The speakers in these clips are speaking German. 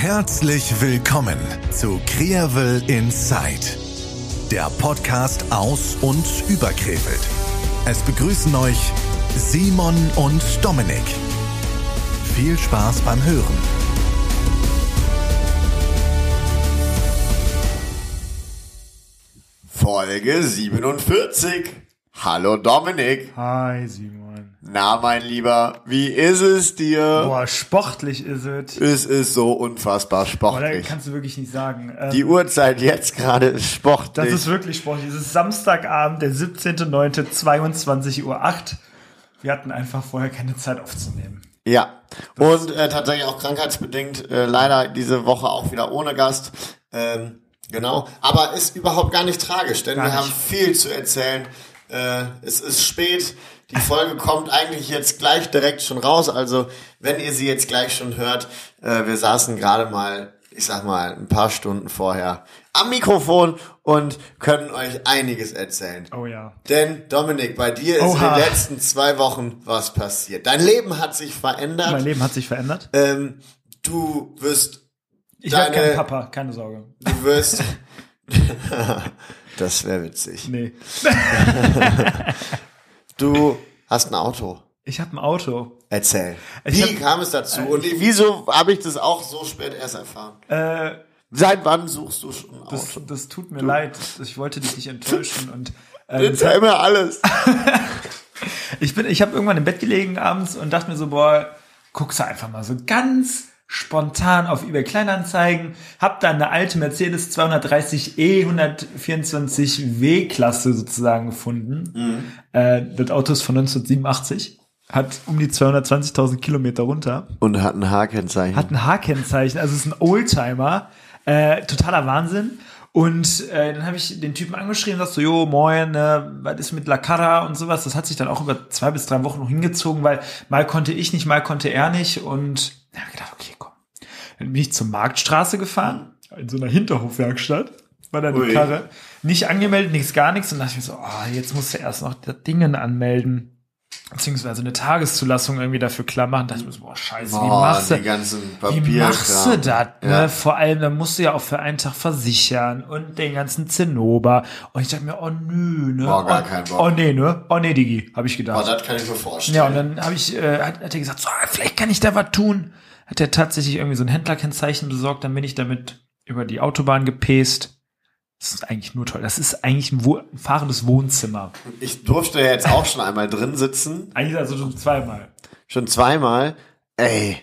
Herzlich willkommen zu Kreavel Inside, der Podcast aus und über Krefeld. Es begrüßen euch Simon und Dominik. Viel Spaß beim Hören. Folge 47. Hallo Dominik. Hi Simon. Na, mein Lieber, wie ist es dir? Boah, sportlich ist es. Es ist so unfassbar Boah, da sportlich. kannst du wirklich nicht sagen. Ähm, Die Uhrzeit jetzt gerade ist sportlich. das ist wirklich sportlich. Es ist Samstagabend, der 17.09.22 Uhr 8. Wir hatten einfach vorher keine Zeit aufzunehmen. ja. Und äh, tatsächlich auch krankheitsbedingt äh, leider diese Woche auch wieder ohne Gast. Ähm, genau. Aber ist überhaupt gar nicht tragisch, denn Gar wir nicht. haben viel zu erzählen. Äh, es ist spät. Die Folge kommt eigentlich jetzt gleich direkt schon raus. Also wenn ihr sie jetzt gleich schon hört, äh, wir saßen gerade mal, ich sag mal, ein paar Stunden vorher am Mikrofon und können euch einiges erzählen. Oh ja. Denn Dominik, bei dir ist Oha. in den letzten zwei Wochen was passiert. Dein Leben hat sich verändert. Mein Leben hat sich verändert. Ähm, du wirst, Ich werde deine- kein Papa, keine Sorge. du wirst, das wäre witzig. Nee. Du hast ein Auto. Ich habe ein Auto. Erzähl. Ich Wie hab- äh, kam es dazu? Und wieso habe ich das auch so spät erst erfahren? Äh, Seit wann suchst du schon ein das, Auto? das tut mir leid. Ich wollte dich nicht enttäuschen und ähm, Erzähl mir alles. Ich bin, ich habe irgendwann im Bett gelegen abends und dachte mir so, boah, guckst du einfach mal so ganz spontan auf eBay Kleinanzeigen, hab dann eine alte Mercedes 230e 124 W-Klasse sozusagen gefunden. Äh, das Auto ist von 1987, hat um die 220.000 Kilometer runter, Und hat ein H-Kennzeichen. hat ein H-Kennzeichen, also ist ein Oldtimer, äh, totaler Wahnsinn. Und äh, dann habe ich den Typen angeschrieben, sagst so, jo, moin, äh, was ist mit La Cara und sowas. Das hat sich dann auch über zwei bis drei Wochen noch hingezogen, weil mal konnte ich nicht, mal konnte er nicht. Und ich gedacht, okay, komm. Dann bin ich zur Marktstraße gefahren, in so einer Hinterhofwerkstatt, war da die. Karre. Nicht angemeldet, nichts, gar nichts. Und dachte ich mir so, oh, jetzt musst du erst noch das Dingen anmelden. Beziehungsweise eine Tageszulassung irgendwie dafür klar machen. Da dachte ich mir so, boah, scheiße, wie Boah, machst du? ganzen Wie machst du das? Ne? Ja. Vor allem, dann musst du ja auch für einen Tag versichern und den ganzen Zinnober. Und ich dachte mir, oh nö, ne? Boah, gar oh, kein Bock. Oh nee, ne? Oh nee, Digi, habe ich Oh, gedacht. das kann ich mir vorstellen. ja, und dann habe ich, äh, hat, hat er gesagt, so, vielleicht kann ich da was tun. Hat er tatsächlich irgendwie so ein Händlerkennzeichen besorgt, dann bin ich damit über die Autobahn gepäst. Das ist eigentlich nur toll. Das ist eigentlich ein, Wo ein fahrendes Wohnzimmer. Ich durfte ja jetzt auch schon einmal drin sitzen. Eigentlich also schon zweimal. Schon zweimal. Ey,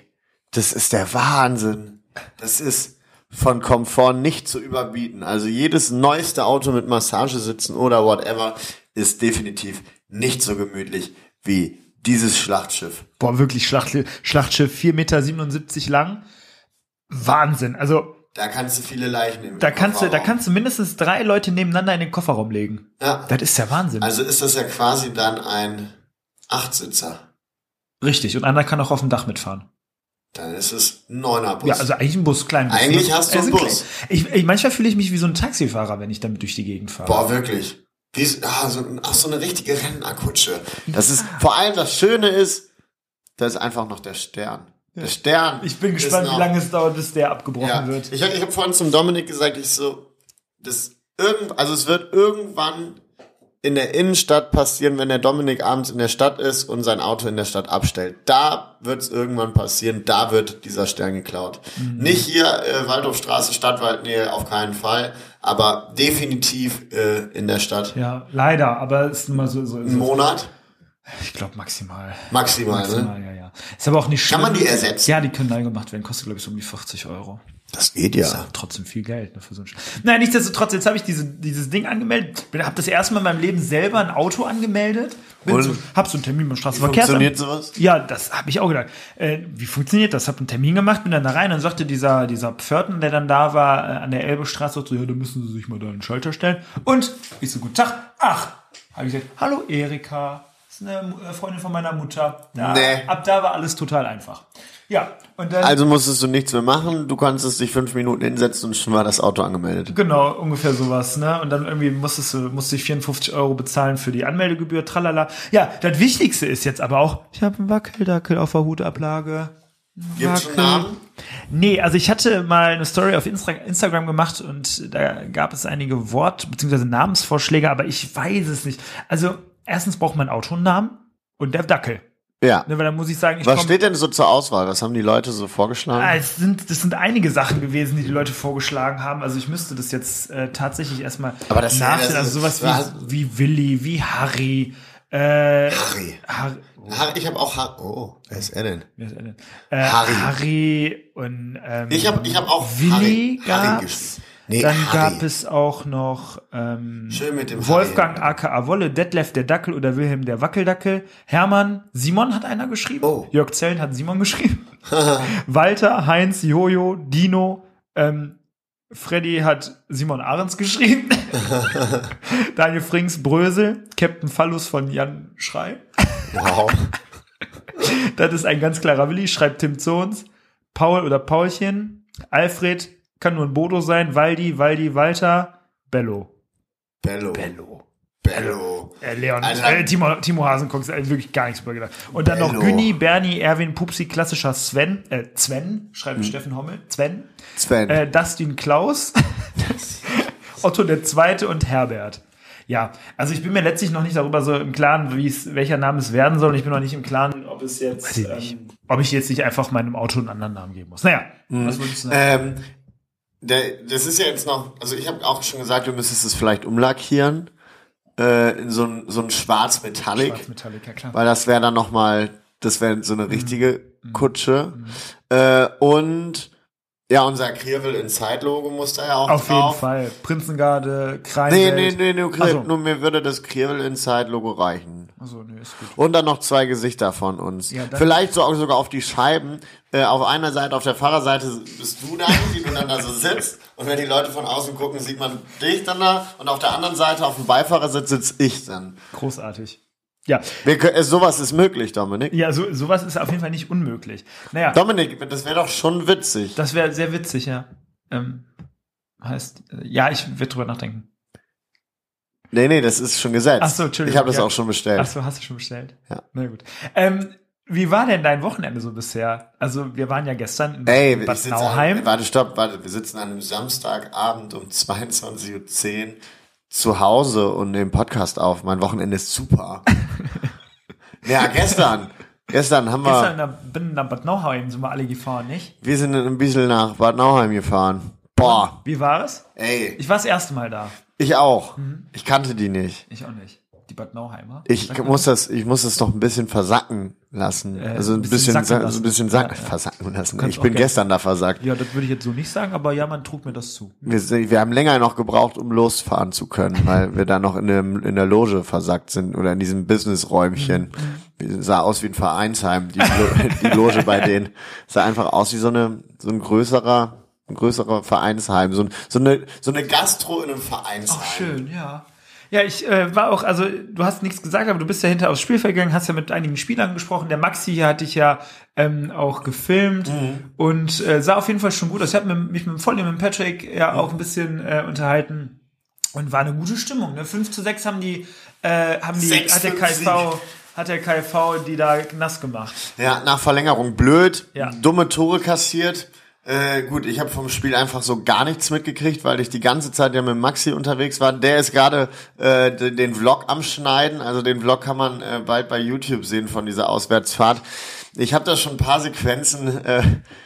das ist der Wahnsinn. Das ist von Komfort nicht zu überbieten. Also jedes neueste Auto mit Massagesitzen oder whatever ist definitiv nicht so gemütlich wie dieses Schlachtschiff. Boah, wirklich Schlacht, Schlachtschiff, 4,77 Meter lang. Wahnsinn. Also Da kannst du viele Leichen nehmen. Da kannst du, da kannst du mindestens drei Leute nebeneinander in den Kofferraum legen. Ja. Das ist ja Wahnsinn. Also ist das ja quasi dann ein Achtsitzer. Richtig. Und einer kann auch auf dem Dach mitfahren. Dann ist es ein Neunerbus. Ja, also eigentlich ein Bus, klein Bus. Eigentlich ne? hast du einen Also Bus. Ich, ich, manchmal fühle ich mich wie so ein Taxifahrer, wenn ich damit durch die Gegend fahre. Boah, wirklich. Wie, ah, so, ach, so eine richtige Rentnerkutsche. Das ist, vor allem das Schöne ist, da ist einfach noch der Stern. Der Stern. Ich bin gespannt, wie lange es dauert, bis der abgebrochen ja. wird. Ich, ich habe vorhin zum Dominik gesagt, ich so, das irgend, also es wird irgendwann in der Innenstadt passieren, wenn der Dominik abends in der Stadt ist und sein Auto in der Stadt abstellt. Da wird es irgendwann passieren, da wird dieser Stern geklaut. Mhm. Nicht hier äh, Waldorfstraße, Stadtwaldnähe, auf keinen Fall, aber definitiv äh, in der Stadt. Ja, leider, aber es ist nun mal so, so Ein. Monat Ich glaube maximal. maximal, Maximal, ne? ja, ja. Ist aber auch nicht schlimm. Kann man die ersetzen? Ja, die können neu gemacht werden. Kostet, glaube ich, so um die 40 Euro. Das geht ist ja. ja trotzdem viel Geld ne, für so ein Sch Nein, nichtsdestotrotz, jetzt habe ich diese, dieses Ding angemeldet. Habe das erste Mal in meinem Leben selber ein Auto angemeldet. Bin so, hab so einen Termin beim Straßenverkehrsamt. Funktioniert sowas? Ja, das habe ich auch gedacht. Äh, wie funktioniert das? Hab einen Termin gemacht, bin dann da rein, dann sagte dieser, dieser Pförtner, der dann da war, äh, an der Elbestraße, so, ja, da müssen Sie sich mal da einen Schalter stellen. Und ich so, guten Tag. Ach, habe ich gesagt, hallo Erika, das ist eine äh, Freundin von meiner Mutter. Ja, Nee. Ab da war alles total einfach. Ja, und dann. Also musstest du nichts mehr machen, du konntest dich fünf Minuten hinsetzen und schon war das Auto angemeldet. Genau, ungefähr sowas, ne? Und dann irgendwie musstest du, musste ich 54 Euro bezahlen für die Anmeldegebühr, tralala. Ja, das Wichtigste ist jetzt aber auch, ich habe einen Wackeldackel auf der Hutablage. Gibt schon. Namen? Nee, also ich hatte mal eine Story auf Instra Instagram gemacht und da gab es einige Wort- bzw. Namensvorschläge, aber ich weiß es nicht. Also erstens braucht man einen Auto einen Namen und der Dackel. Ja. Ne, weil dann muss ich sagen, ich Was komm- steht denn so zur Auswahl? Was haben die Leute so vorgeschlagen? Ah, es sind, das sind einige Sachen gewesen, die die Leute vorgeschlagen haben. Also ich müsste das jetzt äh, tatsächlich erstmal Aber das- nachsehen. das Also sowas wie, wie Willi, wie Harry. Äh, Harry. Harry. Har- Ich habe auch Har Oh, wer ist er denn? Wer ist er denn? Äh, Harry. Harry und ähm, Ich habe ich hab auch Willi Harry, Harry. Nee, Dann Harry. gab es auch noch ähm, Wolfgang Harry. aka Wolle, Detlef der Dackel oder Wilhelm der Wackeldackel, Hermann, Simon hat einer geschrieben, Oh. Jörg Zellen hat Simon geschrieben, Walter, Heinz, Jojo, Dino, ähm, Freddy hat Simon Ahrens geschrieben, Daniel Frings Brösel, Captain Phallus von Jan Schrei, Wow. das ist ein ganz klarer Willi, schreibt Tim Zons, Paul oder Paulchen, Alfred, kann nur ein Bodo sein, Waldi, Waldi, Walter, Bello. Bello. Bello. Bello. Äh, Leon, äh, Timo, Timo Hasenkox, äh, wirklich gar nichts drüber gedacht. Und dann noch. Günni, Bernie, Erwin, Pupsi, klassischer Sven, äh, Sven, schreibt Steffen Hommel, Sven, Sven. äh, Dustin Klaus, Otto der Zweite und Herbert. Ja, also ich bin mir letztlich noch nicht darüber so im Klaren, wie es, welcher Name es werden soll. Und ich bin noch nicht im Klaren, ob es jetzt, ich ähm, ob ich jetzt nicht einfach meinem Auto einen anderen Namen geben muss. Naja, was würdest du sagen? Ähm, der, das ist ja jetzt noch, also ich habe auch schon gesagt, du müsstest es vielleicht umlackieren äh, in so ein, so ein schwarz Metallic, Schwarz Metallica, klar. weil das wäre dann noch mal, das wäre so eine richtige Mhm. Kutsche. Äh, und ja, unser Krivel Inside Logo muss da ja auch Auf jeden drauf. Fall. Prinzengarde, Nee, Kreinwelt. nee, nee, nur, Ach so. nur mir würde das Krivel Inside Logo reichen. Also, nee, ist gut. Und dann noch zwei Gesichter von uns. Ja, Vielleicht so, auch sogar auf die Scheiben. Äh, auf einer Seite, auf der Fahrerseite bist du dann, wie du dann da so sitzt. Und wenn die Leute von außen gucken, sieht man dich dann da. Und auf der anderen Seite, auf dem Beifahrersitz, sitze ich dann. Großartig. Ja, Wir können, äh, sowas ist möglich, Dominik. ja, so, sowas ist auf jeden Fall nicht unmöglich. Naja, Dominik, das wäre doch schon witzig. das wäre sehr witzig, ja. Ähm, heißt, äh, ja, ich werde drüber nachdenken. Nee, nee, das ist schon gesetzt. Ach so, Entschuldigung, Ich habe das ja. auch schon bestellt. Ach so, hast du schon bestellt? Ja. Na gut. Ähm, wie war denn dein Wochenende so bisher? Also, wir waren ja gestern in Ey, Bad Nauheim. an, warte, stopp, warte, wir sitzen an einem Samstagabend um 22.10 Uhr zu Hause und nehmen Podcast auf. Mein Wochenende ist super. ja, gestern. Gestern haben wir, Gestern nach, bin nach Bad Nauheim, sind wir alle gefahren, nicht? wir sind ein bisschen nach Bad Nauheim gefahren. Boah, Wie war es? ey, Ich war das erste Mal da. Ich auch. Mhm. Ich kannte die nicht. Ich auch nicht. Die Bad Nauheimer. Ich man muss das, ich muss das noch ein bisschen versacken lassen. Äh, also ein bisschen, bisschen sa- lassen. so ein bisschen sack, Ja, ja. versacken lassen. Ich bin gestern da versagt. Ja, das würde ich jetzt so nicht sagen, aber ja, man trug mir das zu. Wir, sind- wir haben länger noch gebraucht, um losfahren zu können, weil wir da noch in, dem, in der Loge versackt sind oder in diesem Businessräumchen. Wie- Sah aus wie ein Vereinsheim, die, die Loge bei denen. Sah einfach aus wie so eine so ein größerer ein größerer Vereinsheim, so, so eine so eine Gastro in einem Vereinsheim. Ach, schön, ja. Ja, ich äh, war auch, also du hast nichts gesagt, aber du bist ja hinter aufs Spielfeld gegangen, hast ja mit einigen Spielern gesprochen. Der Maxi hier hatte ich ja ähm, auch gefilmt und äh, sah auf jeden Fall schon gut aus. Ich habe mich mit dem Volli, mit dem Patrick ja auch ein bisschen äh, unterhalten und war eine gute Stimmung. Ne? 5 zu 6 haben die, äh, haben die, Sechs, hat der KV, hat der KV die da nass gemacht. Ja, nach Verlängerung blöd, Ja. dumme Tore kassiert. Äh, gut, ich habe vom Spiel einfach so gar nichts mitgekriegt, weil ich die ganze Zeit ja mit Maxi unterwegs war. Der ist gerade äh, den Vlog am Schneiden. Also den Vlog kann man äh, bald bei YouTube sehen von dieser Auswärtsfahrt. Ich habe da schon ein paar Sequenzen äh,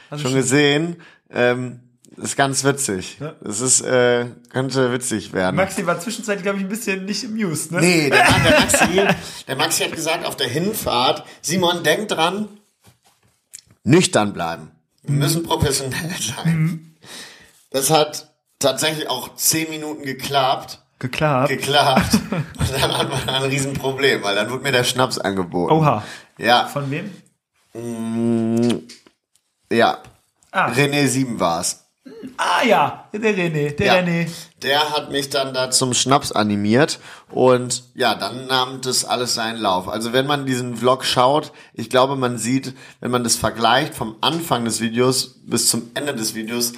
schon schon- gesehen. Ähm, ist ganz witzig. Ja. Es ist äh, könnte witzig werden. Maxi war zwischenzeitlich, glaube ich, ein bisschen nicht amused, ne? Nee, der, der, Maxi, der Maxi hat gesagt auf der Hinfahrt, Simon, denk dran, nüchtern bleiben. Wir müssen professionell sein. Das hat tatsächlich auch zehn Minuten geklappt. Geklappt. Geklappt. Und dann hat man ein Riesenproblem, weil dann wurde mir der Schnaps angeboten. Oha. Ja, Von wem? ja. Ah, René 7 war's. Ah ja, der René, der Ja. René. Der hat mich dann da zum Schnaps animiert und ja, dann nahm das alles seinen Lauf. Also wenn man diesen Vlog schaut, ich glaube, man sieht, wenn man das vergleicht vom Anfang des Videos bis zum Ende des Videos,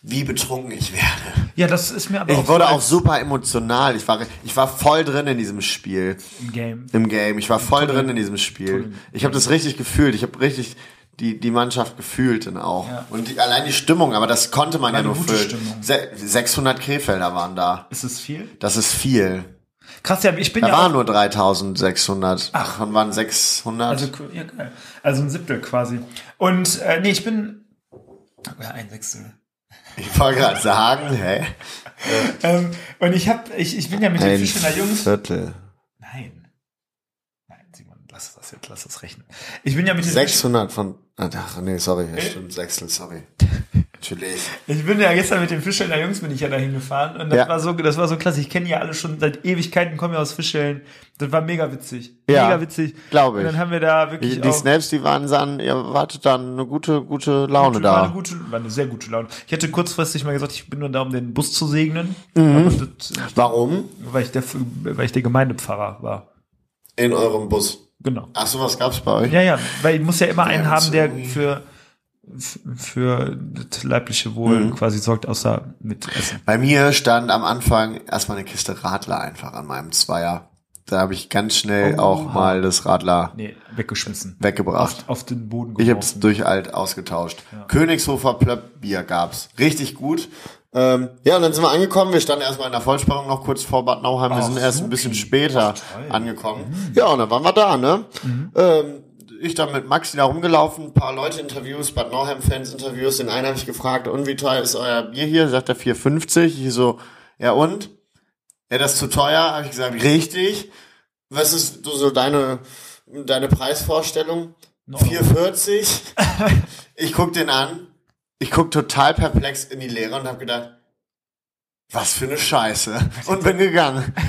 wie betrunken ich werde. Ja, das ist mir aber Ich auch wurde so auch super emotional. Ich war, ich war voll drin in diesem Spiel, im Game. im Game. Ich war voll drin in diesem Spiel. Ich habe das richtig gefühlt. Ich habe richtig die, die Mannschaft gefühlt dann auch. Ja. Und die, allein die Stimmung, aber das konnte man War ja nur füllen. Se 600 Krefelder waren da. Ist es viel? Das ist viel. Krass, ja, ich bin Da ja waren auch, nur 3600. Ach. Davon waren 600. also, ja, geil. also ein Siebtel quasi. Und äh, nee, ich bin ja, ein Sechstel. ich wollte gerade sagen, hä? Ähm, und ich hab, ich, ich bin ja mit den Ein Fischner Jungs. Viertel. Nein. Nein, Simon, lass das jetzt, lass das rechnen. Ich bin ja mit den Fisch- 600 von, ach nee, sorry, ja, stimmt, Sechstel, sorry. Natürlich. Ich bin ja gestern mit den Fischelner Jungs bin ich ja dahin gefahren und das Ja. war so, das war so klasse. Ich kenne ja alle schon seit Ewigkeiten, kommen ja aus Fischeln. Das war mega witzig. Ja, mega witzig. glaub Und dann ich. haben wir da wirklich Die, die Snaps, die waren, sahen, ihr wartet dann eine gute, gute Laune war da. eine gute, war eine sehr gute Laune. Ich hätte kurzfristig mal gesagt, ich bin nur da, um den Bus zu segnen. Mhm. Das, Warum? weil ich der, weil ich der Gemeindepfarrer war. In eurem Bus. Genau. Ach so, was gab's bei euch? Ja, ja, weil ich muss ja immer einen Ja, haben, der für, für das leibliche Wohl Mhm. quasi sorgt, außer mit Essen. Bei mir stand am Anfang erstmal eine Kiste Radler einfach an meinem Zweier. Da habe ich ganz schnell Oh. auch mal das Radler Nee, weggeschmissen. weggebracht. Auf, auf den Boden Ich habe geworfen. es durch alt ausgetauscht. Königshofer Plöppbier gab's. Richtig gut. Ähm, ja, und dann sind wir angekommen. Wir standen erstmal in der Vollsperrung noch kurz vor Bad Nauheim. Wir Ach, sind erst ein supi. bisschen später toll. angekommen. Ja, und dann waren wir da, ne? Ähm, ich dann mit Maxi da rumgelaufen, ein paar Leute Interviews, Bad Nauheim-Fans Interviews. Den einen habe ich gefragt, und wie teuer ist euer Bier hier? Sagt er 4,50. Ich so, ja und? Ja, das ist zu teuer. Habe ich gesagt, richtig. Was ist so so deine, deine Preisvorstellung? 4,40. Ich guck den an. Ich guck total perplex in die Leere und habe gedacht, was für eine Scheiße. Und bin gegangen.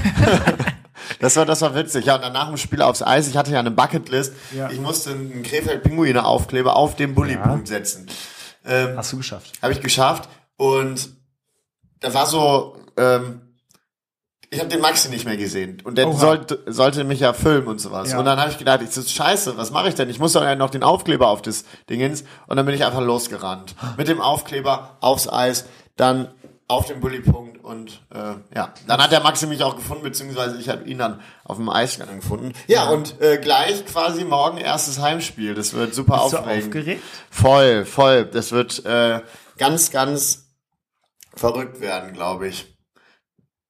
Das war, das war witzig. Ja, und dann nach dem Spiel aufs Eis, ich hatte ja eine Bucketlist. Ja. Ich musste einen Krefeld-Pinguine-Aufkleber auf den Bulli-Punkt setzen. Ähm, Hast du geschafft. habe ich geschafft. Und da war so, ähm, ich habe den Maxi nicht mehr gesehen. Und der Oha. sollte, sollte mich ja filmen und sowas. Ja. Und dann habe ich gedacht, ich so, scheiße, was mache ich denn? Ich muss doch ja noch den Aufkleber auf das Dingens. Und dann bin ich einfach losgerannt. Mit dem Aufkleber aufs Eis, dann auf den Bullypunkt und äh, ja, dann hat der Maxi mich auch gefunden, beziehungsweise ich habe ihn dann auf dem Eisgang gefunden. Ja, und äh, gleich quasi morgen erstes Heimspiel. Das wird super Bist du aufregend. aufgeregt? Voll, voll. Das wird äh, ganz, ganz verrückt werden, glaube ich.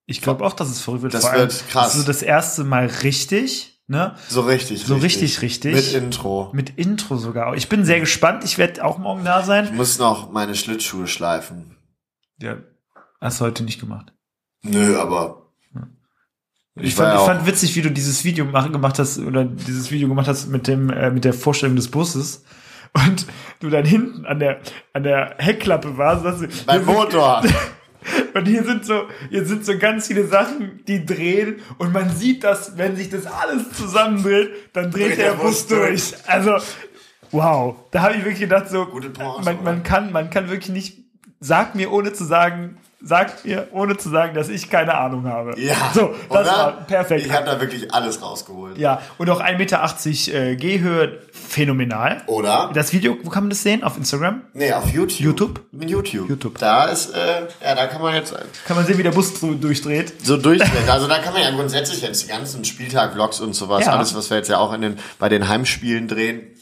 Ich glaube auch, dass es verrückt wird. Das Vor allem, wird krass. Das ist so das erste Mal richtig, ne? So richtig, So richtig, richtig. Mit Intro. Mit Intro sogar. Ich bin sehr gespannt. Ich werde auch morgen da sein. Ich muss noch meine Schlittschuhe schleifen. Ja. Hast du heute nicht gemacht. Nö, aber Ich, Ich fand, ich fand witzig, wie du dieses Video mach, gemacht hast oder dieses Video gemacht hast mit dem äh, mit der Vorstellung des Busses und du dann hinten an der an der Heckklappe warst. Beim Motor. Und hier sind so, hier sind so ganz viele Sachen, die drehen und man sieht das, wenn sich das alles zusammendreht, dann dreht, der, Bus durch. Also, wow. Da habe ich wirklich gedacht, so, Gute Branche, man, man kann, man kann wirklich nicht, sag mir ohne zu sagen, sag mir ohne zu sagen, dass ich keine Ahnung habe. Ja. So, das oder? war perfekt. Ich habe da wirklich alles rausgeholt. ja, und auch 1,80 Meter äh, Gehhöhe, phänomenal. Oder? Das Video, wo kann man das sehen? Auf Instagram? Nee, auf YouTube. YouTube? YouTube. YouTube. Da ist, äh, ja, da kann man jetzt Kann man sehen, wie der Bus so durchdreht. so durchdrehen. Also da kann man ja grundsätzlich jetzt die ganzen Spieltag-Vlogs und sowas, Ja. alles, was wir jetzt ja auch in den, bei den Heimspielen drehen,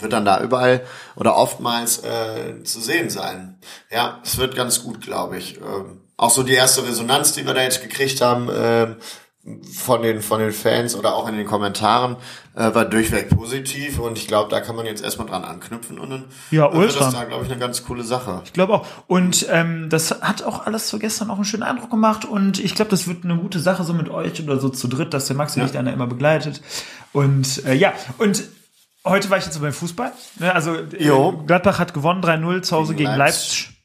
wird dann da überall oder oftmals äh, zu sehen sein. Ja, es wird ganz gut, glaube ich. Ähm, auch so die erste Resonanz, die wir da jetzt gekriegt haben ähm, von den von den Fans oder auch in den Kommentaren, äh, war durchweg positiv und ich glaube, da kann man jetzt erstmal dran anknüpfen und dann Ja, wird das da, glaube ich, eine ganz coole Sache. Ich glaube auch. Und ähm, das hat auch alles so gestern auch einen schönen Eindruck gemacht. Und ich glaube, das wird eine gute Sache so mit euch oder so zu dritt, dass der Maxi dich dann da immer begleitet. Und äh, ja, und heute war ich jetzt beim Fußball. Ne? Also Jo. Gladbach hat gewonnen 3-0 zu Hause Gegen gegen Leipzig. Leipzig.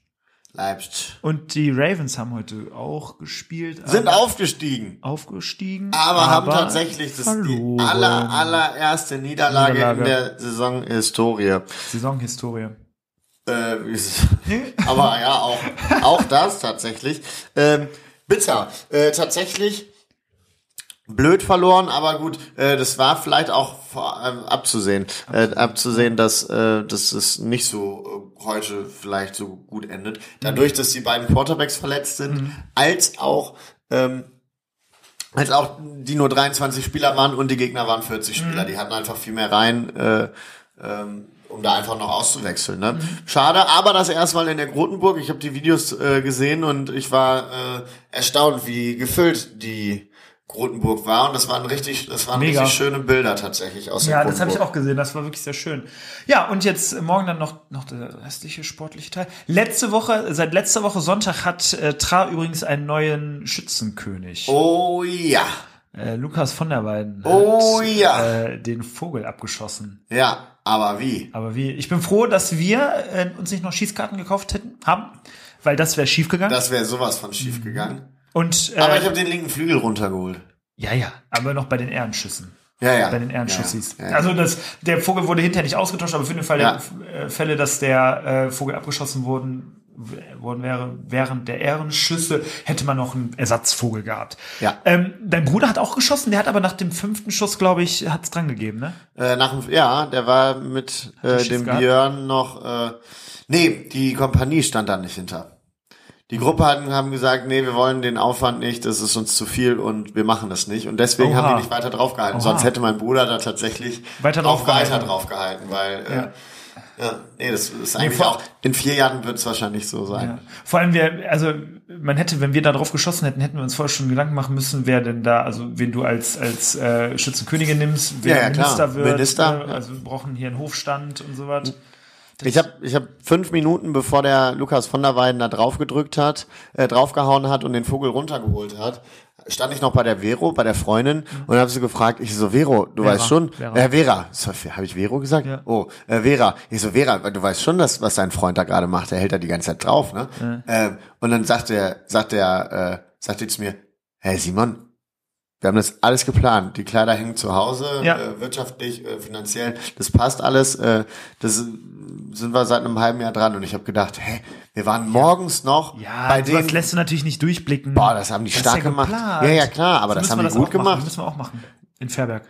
Leipzig. Und die Ravens haben heute auch gespielt. Sind aber aufgestiegen. aufgestiegen. Aber, haben tatsächlich das ist die verloren. aller, allererste Niederlage, Niederlage. in der Saisonhistorie. Saisonhistorie. Äh, aber ja, auch, auch das tatsächlich. Ähm, bitter. Äh, tatsächlich blöd verloren, aber gut, äh, das war vielleicht auch vor, ähm, abzusehen. Äh, abzusehen, dass, äh, dass es nicht so äh, heute vielleicht so gut endet. Dadurch, dass die beiden Quarterbacks verletzt sind, als auch ähm, als auch die nur 23 Spieler waren und die Gegner waren 40 Spieler. Die hatten einfach viel mehr rein. Äh, ähm, um da einfach noch auszuwechseln. Ne? Schade, aber das erstmal in der Grotenburg. Ich habe die Videos äh, gesehen und ich war äh, erstaunt, wie gefüllt die Grotenburg war. Und das waren richtig, das waren Mega. richtig schöne Bilder tatsächlich aus der Ja, das habe ich auch gesehen. Das war wirklich sehr schön. Ja, und jetzt morgen dann noch, noch der restliche sportliche Teil. Letzte Woche, seit letzter Woche Sonntag hat äh, Tra übrigens einen neuen Schützenkönig. Oh ja, Äh, Lukas von der Weiden Oh hat ja. äh, den Vogel abgeschossen. ja, aber wie? Aber wie? Ich bin froh, dass wir äh, uns nicht noch Schießkarten gekauft hätten, haben, weil das wäre schief gegangen. Das wäre sowas von schief gegangen. Und äh, Aber ich habe den linken Flügel runtergeholt. ja, ja, aber noch bei den Ehrenschüssen. Ja, ja. bei den Ehrenschussis. Ja, ja. Also das, der Vogel wurde hinterher nicht ausgetauscht, aber für den Fall Ja. der äh, Fälle, dass der äh, Vogel abgeschossen worden, w- worden wäre während der Ehrenschüsse, hätte man noch einen Ersatzvogel gehabt. Ja. Ähm, dein Bruder hat auch geschossen, der hat aber nach dem fünften Schuss, glaube ich, hat's dran gegeben, ne? Äh, nach dem, ja, der war mit äh, dem gehabt? Björn noch. Äh, nee, die Kompanie stand da nicht hinter. Die Gruppe hatten, haben gesagt, nee, wir wollen den Aufwand nicht, das ist uns zu viel und wir machen das nicht. Und deswegen Oha. haben die nicht weiter draufgehalten. Oha. Sonst hätte mein Bruder da tatsächlich Weiter auch draufgehalten. weiter draufgehalten, weil äh, Ja. ja. nee, das ist eigentlich vor- auch, in vier Jahren wird es wahrscheinlich so sein. Ja. Vor allem wir, also man hätte, wenn wir da drauf geschossen hätten, hätten wir uns vorher schon Gedanken machen müssen, wer denn da, also wen du als als äh, Schützenkönigin nimmst, wer Ja, ja, klar. Minister wird. Minister, äh. Also wir brauchen hier einen Hofstand und so was. Ich habe ich hab fünf Minuten, bevor der Lukas von der Weiden da drauf gedrückt hat, äh, draufgehauen hat und den Vogel runtergeholt hat, stand ich noch bei der Vero, bei der Freundin und habe sie gefragt, ich so, Vero, du Vera, weißt schon, Vera. äh, Vera, habe ich Vero gesagt? Ja. Oh, äh, Vera, ich so, Vera, du weißt schon, dass, was dein Freund da gerade macht, er hält da die ganze Zeit drauf, ne? Ähm, und dann sagt er, sagt er, äh, sagt er zu mir, hey Simon, wir haben das alles geplant. Die Kleider hängen zu Hause, Ja. äh, wirtschaftlich, äh, finanziell. Das passt alles. Äh, das sind wir seit einem halben Jahr dran. Und ich habe gedacht, hä, wir waren morgens noch Ja, bei denen. lässt du natürlich nicht durchblicken. Boah, das haben die Das ist stark ja gemacht. geplant. Ja, ja, klar, aber So das haben wir die gut auch machen. gemacht. Müssen wir auch machen. In Fairberg.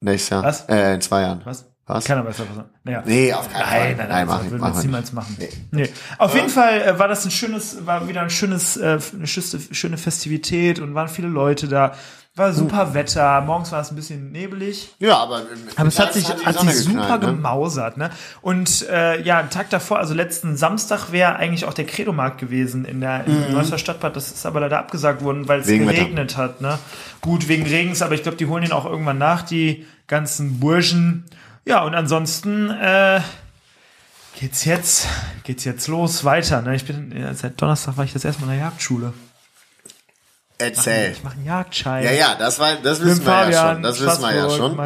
Nächstes Jahr. Was? Äh, in zwei Jahren. Was? Was? Keiner weiß was. Naja. Nee, auf keinen Fall. Nein, nein, nein, mach wir das ich niemals machen. Nee. Nee. Auf jeden Fall äh, war das ein schönes, war wieder ein schönes, äh, eine schöne, Festivität und waren viele Leute da. War super Wetter. Morgens war es ein bisschen nebelig. Ja, aber, Aber es hat sich, hat sich super ne? gemausert, ne? Und äh, ja, einen Tag davor, also letzten Samstag wäre eigentlich auch der Credo-Markt gewesen in der in Neusser Stadtbad. Das ist aber leider abgesagt worden, weil es Mhm. Wegen Wetter. geregnet hat, ne? Gut, wegen Regens, aber ich glaube, die holen ihn auch irgendwann nach, die ganzen Burschen. Ja, und ansonsten äh, geht's jetzt, geht's jetzt los weiter. Ne? Ich bin ja, seit Donnerstag war ich das erste Mal in der Jagdschule. Erzähl. Ich mache einen Jagdschein. Ja, ja, das war, das wissen wir ja schon. Das wissen wir ja schon.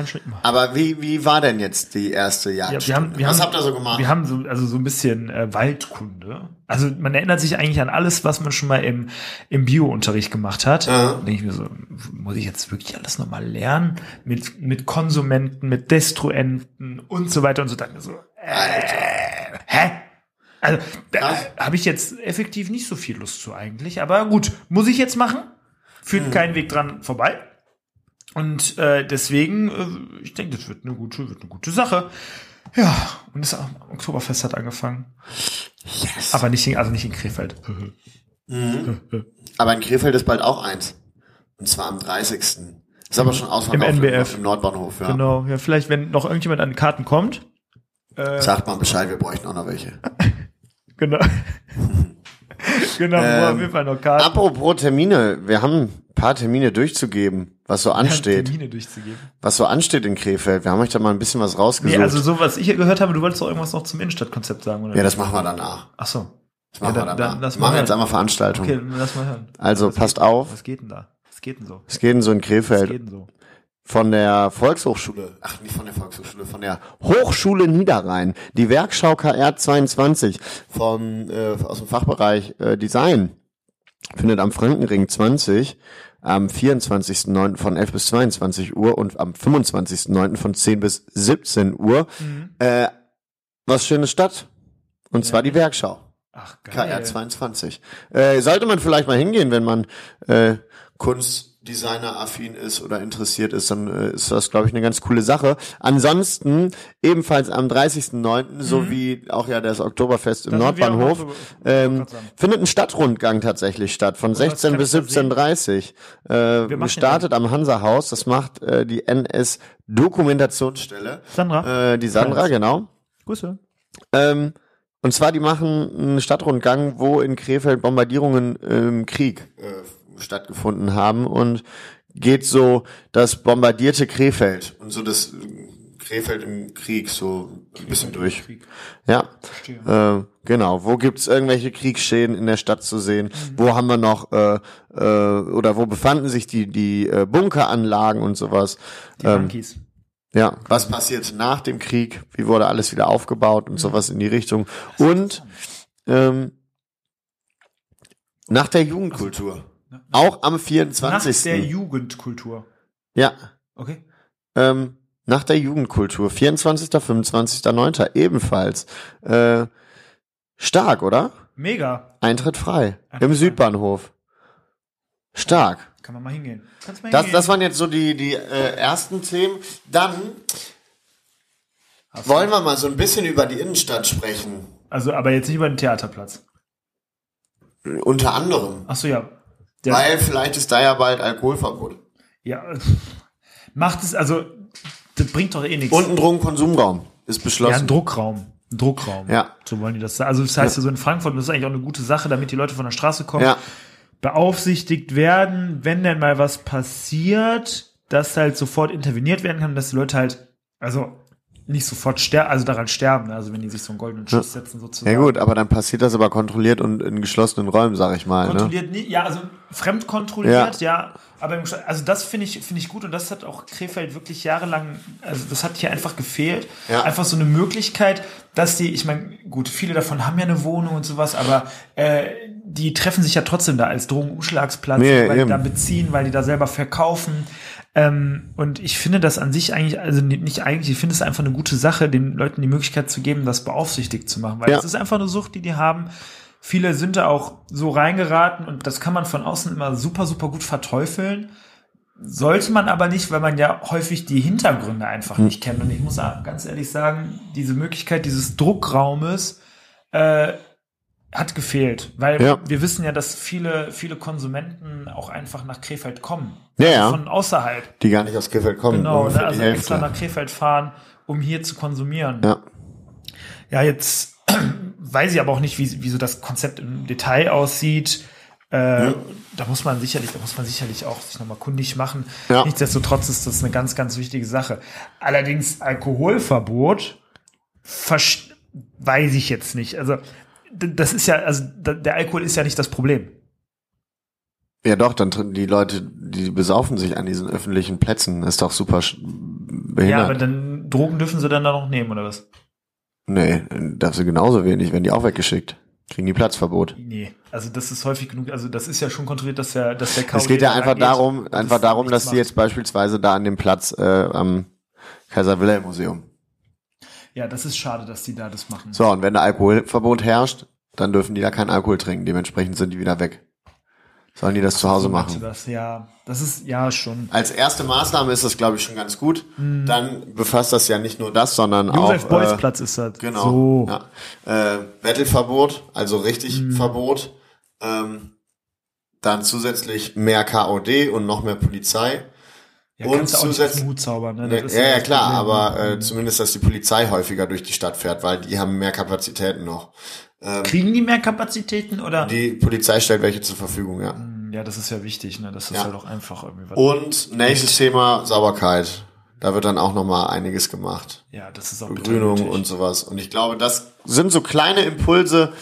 Aber wie, wie war denn jetzt die erste Ja, Jagd? wir haben, wir Was haben, habt ihr so gemacht? Wir haben so, also so ein bisschen äh, Waldkunde. Also man erinnert sich eigentlich an alles, was man schon mal im, im Bio-Unterricht gemacht hat. Ja. Da denke ich mir so, muss ich jetzt wirklich alles nochmal lernen? Mit, mit Konsumenten, mit Destruenten und so weiter und so. Dann so, äh, hä? Also da habe ich jetzt effektiv nicht so viel Lust zu eigentlich. Aber gut, muss ich jetzt machen. Führt Mhm. kein Weg dran vorbei. Und äh, deswegen, äh, ich denke, das wird eine gute, wird eine gute Sache. Ja, und das Oktoberfest hat angefangen. Yes. Aber nicht in, also nicht in Krefeld. Aber in Krefeld ist bald auch eins. Und zwar am 30. Ist aber schon ausverkauft Im NBF. im Nordbahnhof, ja. Genau, ja, vielleicht, wenn noch irgendjemand an die Karten kommt. Äh, Sagt mal Bescheid, wir bräuchten auch noch welche. genau. Genau, wo auf jeden Fall noch Karten. Apropos Termine, wir haben ein paar Termine durchzugeben, was so ansteht. Termine durchzugeben. Was so ansteht in Krefeld. Wir haben euch da mal ein bisschen was rausgesucht. Nee, also so, was ich gehört habe, du wolltest doch irgendwas noch zum Innenstadtkonzept sagen, oder? ja, das machen wir danach. Ach so. Das machen Ja, wir danach. dann wir machen jetzt einmal Veranstaltung. Okay, lass mal hören. Also Was passt geht- auf. Was geht denn da? Was geht denn so? Es geht denn so in Was Krefeld geht denn so? Von der Volkshochschule, ach nicht von der Volkshochschule, von der Hochschule Niederrhein, die Werkschau KR 22 vom, äh, aus dem Fachbereich äh, Design findet am Frankenring 20 am 24.09. von 11 bis 22 Uhr und am 25.09. von 10 bis 17 Uhr äh, was Schönes statt. Und zwar die Werkschau. Ach, geil. KR 22. Äh, sollte man vielleicht mal hingehen, wenn man äh, Kunstdesigner-affin ist oder interessiert ist, dann äh, ist das, glaube ich, eine ganz coole Sache. Ansonsten ebenfalls am 30.09., sowie auch ja das Oktoberfest im Mhm. Da sind wir auch Nordbahnhof, ähm, findet ein Stadtrundgang tatsächlich statt, von 16 kann bis ich da sehen? 17.30 Äh, machen gestartet am Hansa-Haus, das macht äh, die NS Dokumentationsstelle. Sandra. Äh, die Sandra, Friends. genau. Grüße. Ähm, und zwar, die machen einen Stadtrundgang, wo in Krefeld Bombardierungen im Krieg äh, stattgefunden haben und geht so das bombardierte Krefeld und so das Krefeld im Krieg so ein bisschen durch. Ja, äh, genau. Wo gibt's irgendwelche Kriegsschäden in der Stadt zu sehen? Mhm. Wo haben wir noch äh, äh, oder wo befanden sich die die äh, Bunkeranlagen und sowas? Die Ähm, Monkeys. ja, was passiert nach dem Krieg? Wie wurde alles wieder aufgebaut und sowas in die Richtung? Und ähm, nach der Jugendkultur. Auch am Nach 24. der Jugendkultur. ja, Okay. ähm, nach der Jugendkultur. 24., 25., 9. ebenfalls. Äh, stark, oder? Mega. Eintritt frei. Eintritt Im frei. Südbahnhof. Stark. Kann man mal hingehen. Kannst mal Das, hingehen. das waren jetzt so die, die äh, ersten Themen. Dann Hast du- wollen wir mal so ein bisschen über die Innenstadt sprechen. Also, aber jetzt nicht über den Theaterplatz. Unter anderem. Ach so, ja. Der, Weil vielleicht ist da ja bald Alkoholverbot. ja. Macht es, also, das bringt doch eh nichts. Und ein Drogenkonsumraum ist ja, beschlossen. ein Druckraum. Ein Druckraum. Ja. So wollen die das sagen. Also, das heißt ja so in Frankfurt, das ist eigentlich auch eine gute Sache, damit die Leute von der Straße kommen. ja, beaufsichtigt werden, wenn denn mal was passiert, dass halt sofort interveniert werden kann, dass die Leute halt, also nicht sofort sterben, also daran sterben, ne? also wenn die sich so einen goldenen Schuss setzen sozusagen. ja gut, aber dann passiert das aber kontrolliert und in geschlossenen Räumen, sag ich mal. Ne? Kontrolliert nicht, ja, also fremd kontrolliert, ja. aber im, also das finde ich, finde ich gut und das hat auch Krefeld wirklich jahrelang, also das hat hier einfach gefehlt. Ja. Einfach so eine Möglichkeit, dass die, ich meine, gut, viele davon haben ja eine Wohnung und sowas, aber äh, die treffen sich ja trotzdem da als Drogenumschlagsplatz, Nee, weil die eben. da beziehen, weil die da selber verkaufen. Ähm, und ich finde das an sich eigentlich, also nicht eigentlich, ich finde es einfach eine gute Sache, den Leuten die Möglichkeit zu geben, das beaufsichtigt zu machen, weil Ja. es ist einfach eine Sucht, die die haben. Viele sind da auch so reingeraten und das kann man von außen immer super, super gut verteufeln. Sollte man aber nicht, weil man ja häufig die Hintergründe einfach Hm. nicht kennt. Und ich muss ganz ehrlich sagen, diese Möglichkeit dieses Druckraumes äh, hat gefehlt, weil Ja. wir wissen ja, dass viele, viele Konsumenten auch einfach nach Krefeld kommen. Ja, also ja. Von außerhalb. Die gar nicht aus Krefeld kommen. Genau, ne? also extra nach. Krefeld fahren, um hier zu konsumieren. Ja. Ja, jetzt weiß ich aber auch nicht, wie, wie so das Konzept im Detail aussieht. Äh, Da muss man sicherlich, da muss man sicherlich auch sich nochmal kundig machen. Ja. Nichtsdestotrotz ist das eine ganz, ganz wichtige Sache. Allerdings Alkoholverbot weiß ich jetzt nicht. Also das ist ja, also der Alkohol ist ja nicht das Problem. ja doch, dann die Leute, die besaufen sich an diesen öffentlichen Plätzen, ist doch super behindert. Ja, aber dann Drogen dürfen sie dann da noch nehmen oder was? nee, darfst du genauso wenig, werden die auch weggeschickt. Kriegen die Platzverbot. Nee, also das ist häufig genug. Also das ist ja schon kontrolliert, dass der, dass der Es geht ja einfach darum, einfach darum, dass macht. jetzt beispielsweise da an dem Platz äh, am Kaiser Wilhelm Museum. Ja, das ist schade, dass die da das machen. So, und wenn da Alkoholverbot herrscht, dann dürfen die da keinen Alkohol trinken. Dementsprechend sind die wieder weg. Sollen die das zu Hause So machen? Das, ja, das ist ja schon. Als erste Maßnahme ist das, glaube ich, schon ganz gut. Dann befasst das ja nicht nur das, sondern Mhm. Josef auch. Beuys äh, Platz ist das. Genau. So. Ja. Äh, Battle-Verbot, also richtig Mhm. Verbot. Ähm, dann zusätzlich mehr KOD und noch mehr Polizei. Ja, Und zusätzlich- Hut zaubern. Ne? Ne, ja, ja, klar, aber äh, zumindest, dass die Polizei häufiger durch die Stadt fährt, weil die haben mehr Kapazitäten noch. Kriegen die mehr Kapazitäten oder? Die Polizei stellt welche zur Verfügung, ja. ja, das ist ja wichtig, ne? Das ist Ja. halt auch einfach irgendwie was. Und nächstes Thema Sauberkeit. Da wird dann auch noch mal einiges gemacht. Ja, das ist auch Begrünung und sowas. Und ich glaube, das sind so kleine Impulse,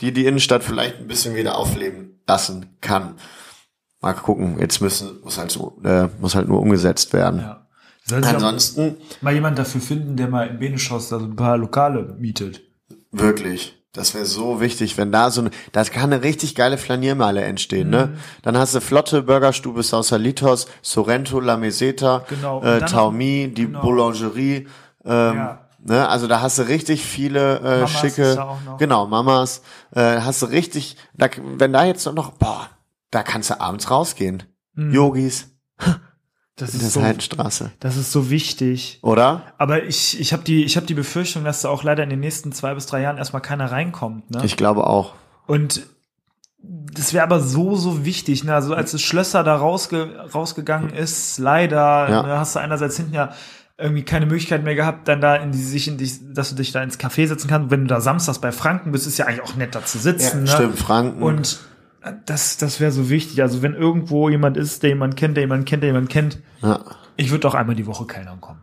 die die Innenstadt vielleicht ein bisschen wieder aufleben lassen kann. Mal gucken. Jetzt müssen muss halt so äh, muss halt nur umgesetzt werden. Ja. Soll sich auch Ansonsten mal jemand dafür finden, der mal in Beneschhaus da so ein paar Lokale mietet. Wirklich. Das wäre so wichtig, wenn da so eine, das kann eine richtig geile Flaniermeile entstehen, ne? Mhm. Dann hast du Flotte Burgerstube Sausalitos, Sorrento, La Meseta, Genau. Äh, Taumi, die genau. Boulangerie, ähm, Ja. ne? Also da hast du richtig viele äh, Mamas schicke, genau, Mamas, äh, hast du richtig, da, wenn da jetzt noch, boah, da kannst du abends rausgehen. Mhm. Yogis, Das in ist der so, das ist so wichtig. oder? Aber ich, ich habe die, ich habe die Befürchtung, dass da auch leider in den nächsten zwei bis drei Jahren erstmal keiner reinkommt. Ne? Ich glaube auch. Und das wäre aber so, so wichtig. Ne? Also als das Schlösser da rausge rausgegangen ist, leider, Ja. ne, hast du einerseits hinten ja irgendwie keine Möglichkeit mehr gehabt, dann da in die, sich in die, dass du dich da ins Café setzen kannst. Wenn du da samstags bei Franken bist, ist ja eigentlich auch nett da zu sitzen. Ja, ne? stimmt, Franken. Und das, das wäre so wichtig. Also wenn irgendwo jemand ist, der jemand kennt, der jemand kennt, der jemand kennt, Ja. ich würde doch einmal die Woche Kellnern kommen.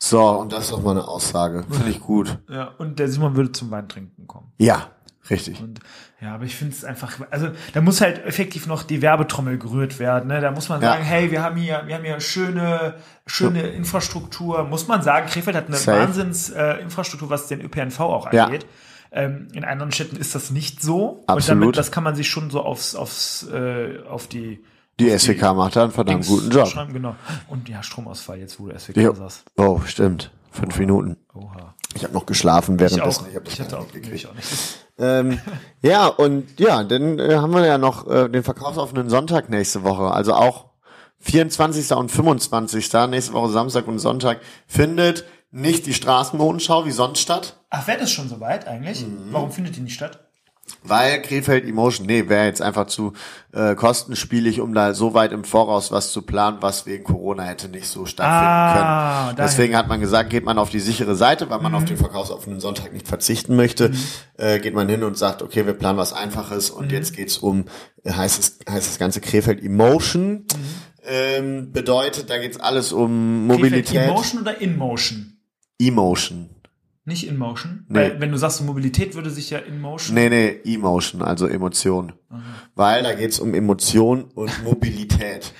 So, und das ist doch mal eine Aussage. Finde ich gut. Ja. Und der Simon würde zum Weintrinken kommen. Ja, richtig. Und ja, aber ich finde es einfach, also da muss halt effektiv noch die Werbetrommel gerührt werden. Ne? Da muss man Ja. sagen, hey, wir haben hier, wir haben hier schöne, schöne Infrastruktur. Muss man sagen, Krefeld hat eine Safe. Wahnsinns äh, was den ÖPNV auch Ja. Ähm, in anderen Städten ist das nicht so. Und Absolut. damit, das kann man sich schon so aufs, aufs, äh, auf die Die SWK macht da einen verdammt Dings guten Job. Genau. Und ja, Stromausfall jetzt, wo du SWK Jo. sagst. Oh, stimmt. Fünf Minuten. Oha. Ich habe noch geschlafen Ich währenddessen. auch. Ich, das Ich gar hatte auch, mitgekriegt. ich auch nicht. Ähm, ja, und ja, dann äh, haben wir ja noch äh, den verkaufsoffenen Sonntag nächste Woche. Also auch 24. und 25. nächste Woche Samstag und Sonntag findet nicht die Straßenmodenschau wie sonst statt, Ach, wäre das schon soweit eigentlich? Mhm. Warum findet die nicht statt? weil Krefeld Emotion, nee, wäre jetzt einfach zu äh, kostenspielig, um da so weit im Voraus was zu planen, was wegen Corona hätte nicht so stattfinden Ah, können. Mhm. Deswegen hat man gesagt, geht man auf die sichere Seite, weil man auf den verkaufsoffenen Sonntag nicht verzichten möchte, äh, geht man hin und sagt, okay, wir planen was Einfaches Mhm. und jetzt geht's um, heißt es, heißt das ganze Krefeld Emotion, Mhm. ähm, bedeutet, da geht's alles um Krefeld Mobilität. Emotion oder InMotion? Emotion. Nicht InMotion? Nee. Weil, wenn du sagst, Mobilität würde sich ja InMotion. Nee, nee, Emotion, also Emotion. Weil da geht's um Emotion und Mobilität.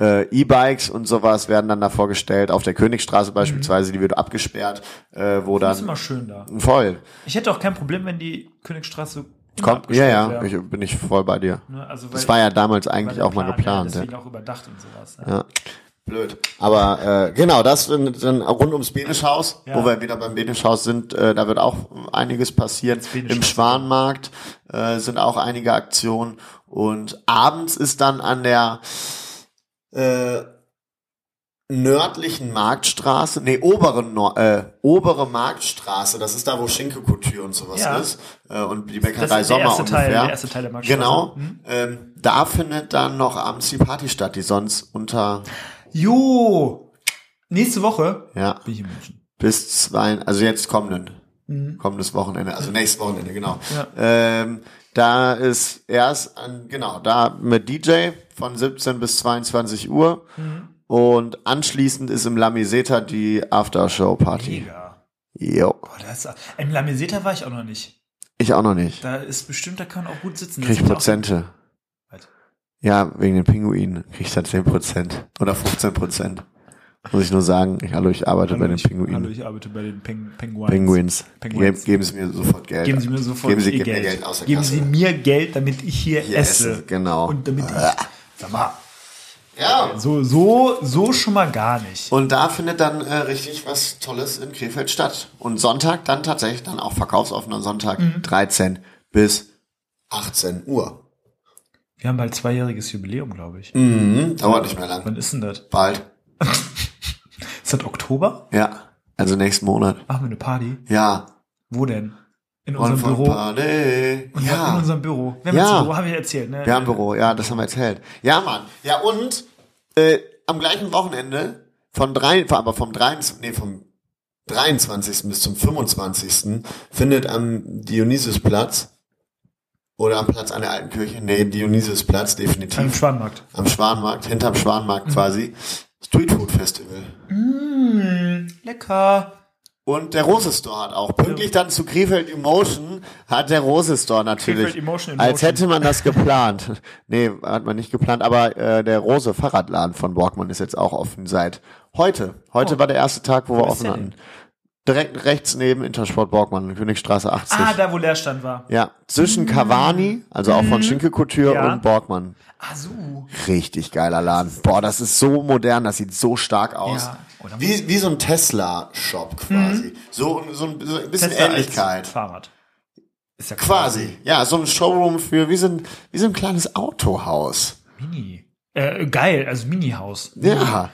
Äh, E-Bikes und sowas werden dann da vorgestellt, auf der Königstraße beispielsweise, die wird abgesperrt, äh, wo Das ist dann immer schön da. voll. Ich hätte auch kein Problem, wenn die Königstraße Kommt, ja, ja, wäre. ich, bin ich voll bei dir. Ne, also, Das war ja damals eigentlich auch mal Plan, geplant. Ja, Ja, deswegen auch überdacht und sowas. Ne? ja. Blöd. Aber äh, genau, das dann dann rund ums Benischhaus, Ja. wo wir wieder beim Benischhaus sind, äh, da wird auch einiges passieren. Im Schwanenmarkt äh, sind auch einige Aktionen und abends ist dann an der äh, nördlichen Marktstraße, nee, oberen Nor äh, obere Marktstraße, das ist da, wo Schinke Couture und sowas Ja. ist äh, und die Das Bäckerei ist der Sommer erste ungefähr. Teil, der erste Teil der Marktstraße. Genau. Mhm. Ähm, da findet dann noch abends die Party statt, die sonst unter Jo! Nächste Woche ja bin ich in München. bis zwei, also jetzt kommenden, kommendes Wochenende, also nächstes Wochenende, genau. Mhm. Ja. Ähm, da ist erst, an, genau, da mit DJ von 17 bis 22 Uhr Mhm. und anschließend ist im La Miseta die Aftershow-Party. Mega. Jo, Boah, das, Im La Meseta war ich auch noch nicht. ich auch noch nicht. Da ist bestimmt, da kann man auch gut sitzen. Krieg Prozente. Ja, wegen den Pinguinen krieg ich da 10 Prozent oder 15 Prozent. Muss ich nur sagen, ich, hallo, ich arbeite Hallo, bei den ich, Pinguinen. hallo, ich arbeite bei den Peng Penguins. Penguins. Penguins. Geben, geben Sie mir sofort Geld. Geben Sie mir sofort Geben Sie Geld. Geld aus der Geben Kasse. Sie mir Geld, damit ich hier Hier esse. essen, genau. Und damit ich, sag mal, Ja. so, so, so schon mal gar nicht. Und da findet dann äh, richtig was Tolles in Krefeld statt. Und Sonntag dann tatsächlich dann auch verkaufsoffener Sonntag, Mhm. 13 bis 18 Uhr. Wir haben bald zweijähriges Jubiläum, glaube ich. Mhm, dauert nicht mehr lang. Wann ist denn das? Bald. Ist das Oktober? Ja. Also nächsten Monat. Machen wir eine Party? Ja. Wo denn? In unserem Büro? Party. In Ja. unserem Büro. Wir haben Ja. Büro, habe ich erzählt, ne? Wir haben Büro, ja, das haben wir erzählt. Ja, Mann. Ja, und äh, am gleichen Wochenende von drei, aber vom 23, nee, vom 23. bis zum 25. findet am Dionysiusplatz oder am Platz an der alten Kirche, nee, Dionysiusplatz Am definitiv, Schwanenmarkt. am Schwanmarkt, hinterm Schwanmarkt quasi, Streetfood Festival. Mmh, lecker. Und der Rose Store hat auch. Pünktlich dann zu Krefeld Emotion hat der Rose Store natürlich. Krefeld Emotion in als hätte man das geplant. nee, hat man nicht geplant, aber äh, der Rose Fahrradladen von Borgmann ist jetzt auch offen seit heute. Heute Oh. war der erste Tag, wo wir Wo ist offen hatten. Direkt rechts neben Intersport Borgmann, Königstraße 80. Ah, da wo Leerstand war. ja, zwischen Cavani, also auch von Schinke Couture Mhm. Ja. und Borgmann. Ah, so. Richtig geiler Laden. Boah, das ist so modern, das sieht so stark aus. Ja. Wie, wie so ein Tesla-Shop quasi. So, so, ein, so ein bisschen Tesla Ähnlichkeit. Fahrrad. Ist ja Quasi. Ja, so ein Showroom für, wie so ein, wie so ein kleines Autohaus. Mini. Äh, geil, also Mini-Haus. Ja.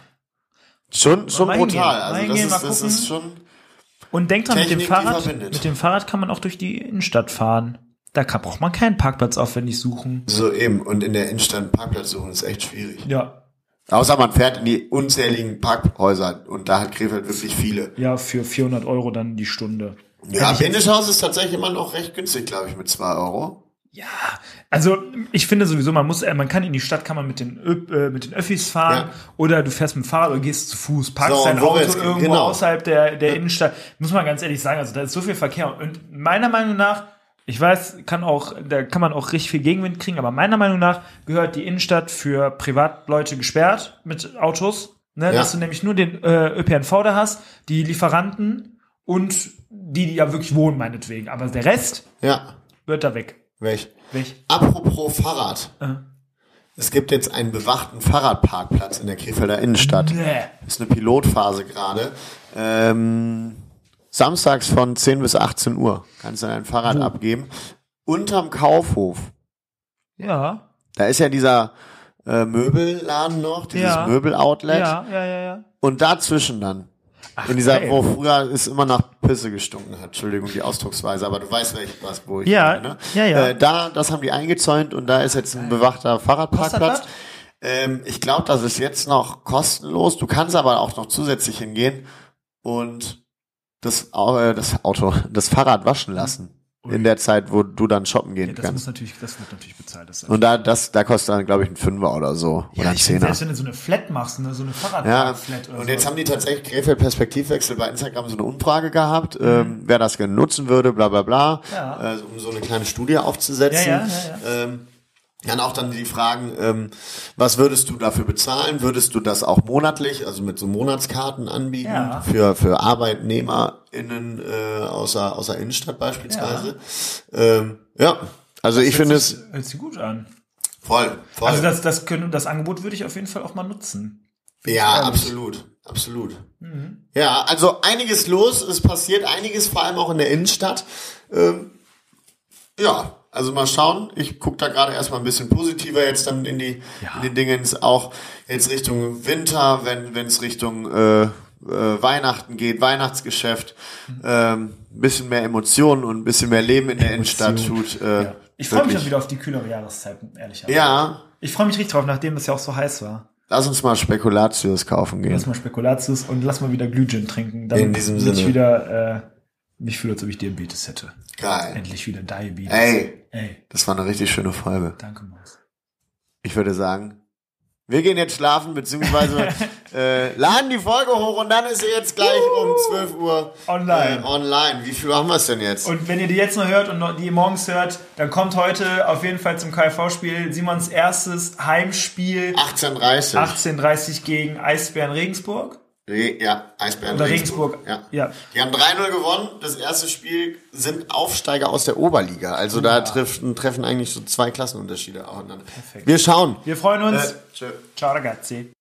Schon, schon Mal brutal. hingehen, mal Also das ist, das ist schon, Und denkt dran, mit dem Fahrrad, mit dem Fahrrad kann man auch durch die Innenstadt fahren. Da kann, braucht man keinen Parkplatz aufwendig suchen. so eben. Und in der Innenstadt einen Parkplatz suchen ist echt schwierig. Ja. Außer man fährt in die unzähligen Parkhäuser und da hat Krefeld wirklich viele. Ja, für 400 Euro dann die Stunde. Ja, Bindeschhaus ist tatsächlich immer noch recht günstig, glaube ich, mit zwei Euro. Ja, also ich finde sowieso, man muss, äh, man kann in die Stadt, kann man mit den, Ö äh, mit den Öffis fahren Ja. oder du fährst mit dem Fahrrad oder gehst zu Fuß, parkst So, dein Auto jetzt- irgendwo genau. außerhalb der, der Innenstadt. Muss man ganz ehrlich sagen, also da ist so viel Verkehr und meiner Meinung nach, ich weiß, kann auch, da kann man auch richtig viel Gegenwind kriegen, aber meiner Meinung nach gehört die Innenstadt für Privatleute gesperrt mit Autos, ne, Ja. dass du nämlich nur den äh, ÖPNV da hast, die Lieferanten und die, die ja wirklich wohnen, meinetwegen. Aber der Rest Ja, wird da weg. Welch? Weg. Apropos Fahrrad. Äh. Es gibt jetzt einen bewachten Fahrradparkplatz in der Krefelder Innenstadt. Nee. ist eine Pilotphase gerade. Ähm, samstags von 10 bis 18 Uhr kannst du dein Fahrrad abgeben. Unterm Kaufhof. Ja. Da ist ja dieser äh, Möbelladen noch, dieses Ja. Möbeloutlet. Ja, ja, ja, ja. Und dazwischen dann. In dieser, geil. wo früher es immer nach Pisse gestunken hat. Entschuldigung die Ausdrucksweise, aber du weißt, welch, was, wo ich Ja, meine, ne? ja, ja. Äh, da, das haben die eingezäunt und da ist jetzt ein bewachter Fahrradparkplatz. Ähm, ich glaube, das ist jetzt noch kostenlos. Du kannst aber auch noch zusätzlich hingehen und das, äh, das Auto, das Fahrrad waschen lassen. In der Zeit, wo du dann shoppen gehen Ja, das muss kannst. natürlich, das wird natürlich bezahlt. Das Und da, das, da kostet dann, glaube ich, ein Fünfer oder so. oder ein Zehner. selbst wenn du so eine Flat machst, ne, so eine Ja, Fahrradflat oder und so. jetzt haben die tatsächlich Krefeld Perspektivwechsel bei Instagram so eine Umfrage gehabt, ähm, wer das gerne nutzen würde, bla bla bla, Mhm. Ja. äh, um so eine kleine Studie aufzusetzen. Ja, ja, ja, Ähm, dann auch dann die Fragen, ähm, was würdest du dafür bezahlen? Würdest du das auch monatlich, also mit so Monatskarten anbieten Ja. für, für ArbeitnehmerInnen äh, außer, außer Innenstadt beispielsweise? Ja, ähm, ja. also ich finde es hört sich gut an. voll, voll. Also das, das können, das Angebot würde ich auf jeden Fall auch mal nutzen. Ja, absolut, absolut. Ja, also einiges los, es passiert einiges, vor allem auch in der Innenstadt. Ähm, ja, also mal schauen. Ich gucke da gerade erstmal ein bisschen positiver jetzt dann in die, Ja. in die Dingens, auch jetzt Richtung Winter, wenn es Richtung äh, äh, Weihnachten geht, Weihnachtsgeschäft, ähm, ein bisschen mehr Emotionen und ein bisschen mehr Leben in der Innenstadt tut. Äh, Ja. Ich freue mich auch wieder auf die kühlere Jahreszeit, ehrlich. Ja, Ich freue mich richtig drauf, nachdem es ja auch so heiß war. lass uns mal Spekulatius kaufen gehen. Lass mal Spekulatius und lass mal wieder Glühgin trinken. Dann In diesem wird ich Sinne. wieder äh, mich fühle, als ob ich Diabetes hätte. Geil. Endlich wieder Diabetes. Ey, Ey, das war eine richtig schöne Folge. danke, Maus. Ich würde sagen, wir gehen jetzt schlafen, beziehungsweise äh, laden die Folge hoch und dann ist sie jetzt gleich um 12 Uhr Online. Äh, online. Wie viel haben wir es denn jetzt? Und wenn ihr die jetzt noch hört und noch die morgens hört, dann kommt heute auf jeden Fall zum KV-Spiel Simons erstes Heimspiel 18.30 18:30 gegen Eisbären Regensburg. Ja, Eisbären Oder Regensburg. Ja. Ja. Die haben 3-0 gewonnen. Das erste Spiel sind Aufsteiger aus der Oberliga. Also da treffen, treffen eigentlich so zwei Klassenunterschiede aufeinander. Perfekt. Wir schauen. Wir freuen uns. Äh, tschö. Ciao ragazzi.